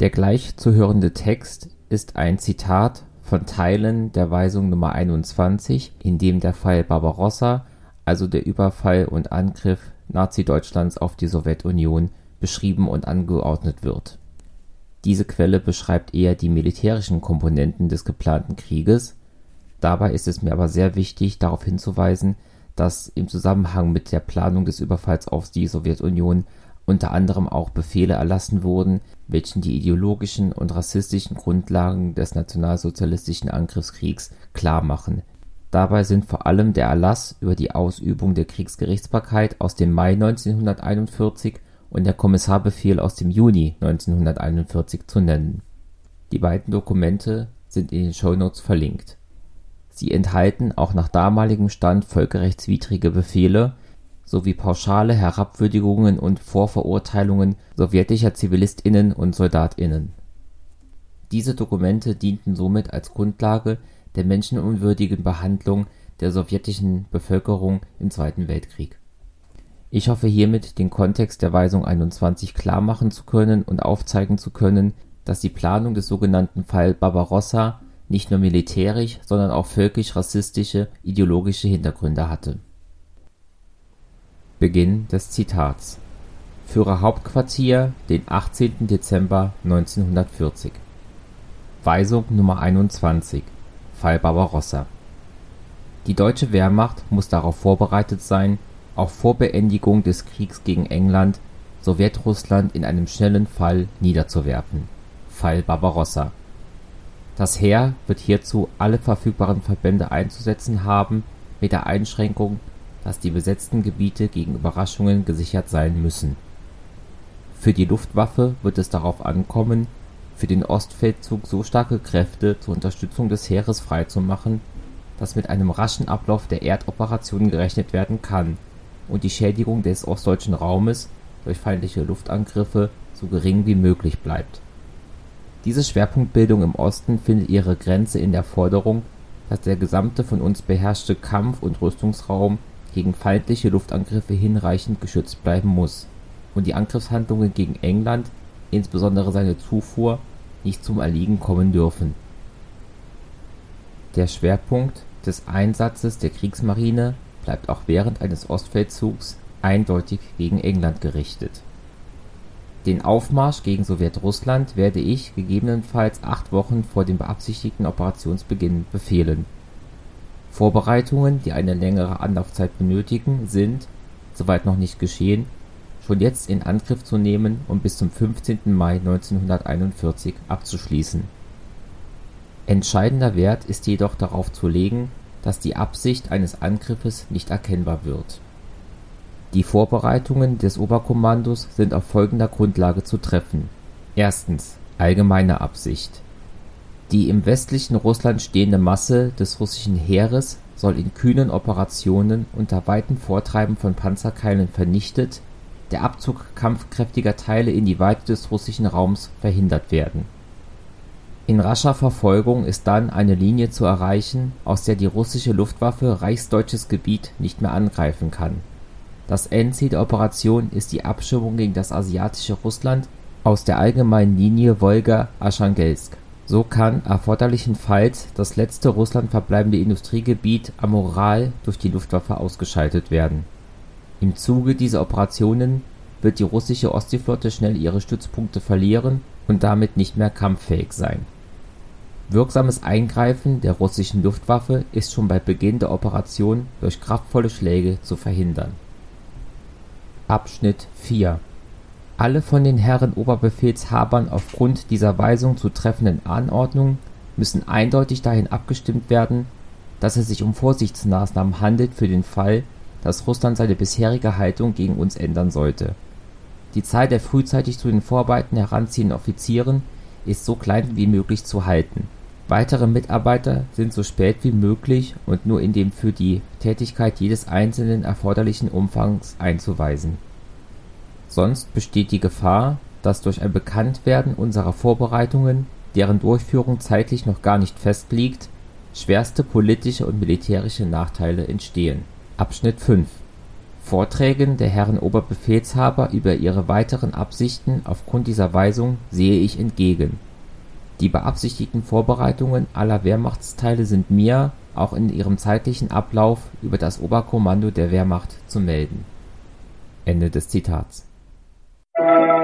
Der gleich zu hörende Text ist ein Zitat von Teilen der Weisung Nr. 21, in dem der Fall Barbarossa, also der Überfall und Angriff Nazi-Deutschlands auf die Sowjetunion, beschrieben und angeordnet wird. Diese Quelle beschreibt eher die militärischen Komponenten des geplanten Krieges. Dabei ist es mir aber sehr wichtig, darauf hinzuweisen, dass im Zusammenhang mit der Planung des Überfalls auf die Sowjetunion unter anderem auch Befehle erlassen wurden, welche die ideologischen und rassistischen Grundlagen des nationalsozialistischen Angriffskriegs klarmachen. Dabei sind vor allem der Erlass über die Ausübung der Kriegsgerichtsbarkeit aus dem Mai 1941 und der Kommissarbefehl aus dem Juni 1941 zu nennen. Die beiden Dokumente sind in den Shownotes verlinkt. Sie enthalten auch nach damaligem Stand völkerrechtswidrige Befehle sowie pauschale Herabwürdigungen und Vorverurteilungen sowjetischer ZivilistInnen und SoldatInnen. Diese Dokumente dienten somit als Grundlage der menschenunwürdigen Behandlung der sowjetischen Bevölkerung im Zweiten Weltkrieg. Ich hoffe hiermit den Kontext der Weisung 21 klarmachen zu können und aufzeigen zu können, dass die Planung des sogenannten Fall Barbarossa nicht nur militärisch, sondern auch völkisch-rassistische ideologische Hintergründe hatte. Beginn des Zitats Führerhauptquartier, den 18. Dezember 1940 Weisung Nummer 21 Fall Barbarossa Die deutsche Wehrmacht muss darauf vorbereitet sein, auch vor Beendigung des Kriegs gegen England Sowjetrussland in einem schnellen Fall niederzuwerfen (Fall Barbarossa). Das Heer wird hierzu alle verfügbaren Verbände einzusetzen haben, mit der Einschränkung, dass die besetzten Gebiete gegen Überraschungen gesichert sein müssen. Für die Luftwaffe wird es darauf ankommen, für den Ostfeldzug so starke Kräfte zur Unterstützung des Heeres freizumachen, dass mit einem raschen Ablauf der Erdoperationen gerechnet werden kann und die Schädigung des ostdeutschen Raumes durch feindliche Luftangriffe so gering wie möglich bleibt. Diese Schwerpunktbildung im Osten findet ihre Grenze in der Forderung, dass der gesamte von uns beherrschte Kampf und Rüstungsraum gegen feindliche Luftangriffe hinreichend geschützt bleiben muss und die Angriffshandlungen gegen England, insbesondere seine Zufuhr, nicht zum Erliegen kommen dürfen. Der Schwerpunkt des Einsatzes der Kriegsmarine bleibt auch während eines Ostfeldzugs eindeutig gegen England gerichtet. Den Aufmarsch gegen Sowjetrussland werde ich gegebenenfalls acht Wochen vor dem beabsichtigten Operationsbeginn befehlen. Vorbereitungen, die eine längere Anlaufzeit benötigen, sind, soweit noch nicht geschehen, schon jetzt in Angriff zu nehmen und bis zum 15. Mai 1941 abzuschließen. Entscheidender Wert ist jedoch darauf zu legen dass die Absicht eines Angriffes nicht erkennbar wird. Die Vorbereitungen des Oberkommandos sind auf folgender Grundlage zu treffen: Erstens allgemeine Absicht. Die im westlichen Russland stehende Masse des russischen Heeres soll in kühnen Operationen unter weitem Vortreiben von Panzerkeilen vernichtet, der Abzug kampfkräftiger Teile in die Weite des russischen Raums verhindert werden in rascher Verfolgung ist dann eine Linie zu erreichen, aus der die russische Luftwaffe reichsdeutsches Gebiet nicht mehr angreifen kann. Das Endziel der Operation ist die Abschirmung gegen das asiatische Russland aus der allgemeinen Linie Wolga-Archangelsk. So kann erforderlichenfalls das letzte Russland verbleibende Industriegebiet Amoral durch die Luftwaffe ausgeschaltet werden. Im Zuge dieser Operationen wird die russische Ostseeflotte schnell ihre Stützpunkte verlieren und damit nicht mehr kampffähig sein Wirksames Eingreifen der russischen Luftwaffe ist schon bei Beginn der Operation durch kraftvolle Schläge zu verhindern. Abschnitt 4 Alle von den Herren Oberbefehlshabern aufgrund dieser Weisung zu treffenden Anordnungen müssen eindeutig dahin abgestimmt werden, dass es sich um Vorsichtsmaßnahmen handelt für den Fall, dass Russland seine bisherige Haltung gegen uns ändern sollte. Die Zahl der frühzeitig zu den Vorarbeiten heranziehenden Offizieren ist so klein wie möglich zu halten Weitere Mitarbeiter sind so spät wie möglich und nur in dem für die Tätigkeit jedes Einzelnen erforderlichen Umfangs einzuweisen. Sonst besteht die Gefahr, dass durch ein Bekanntwerden unserer Vorbereitungen, deren Durchführung zeitlich noch gar nicht festliegt, schwerste politische und militärische Nachteile entstehen. Abschnitt 5 Vorträgen der Herren Oberbefehlshaber über ihre weiteren Absichten aufgrund dieser Weisung sehe ich entgegen. Die beabsichtigten Vorbereitungen aller Wehrmachtsteile sind mir, auch in ihrem zeitlichen Ablauf, über das Oberkommando der Wehrmacht zu melden. “– Zitat Thank you.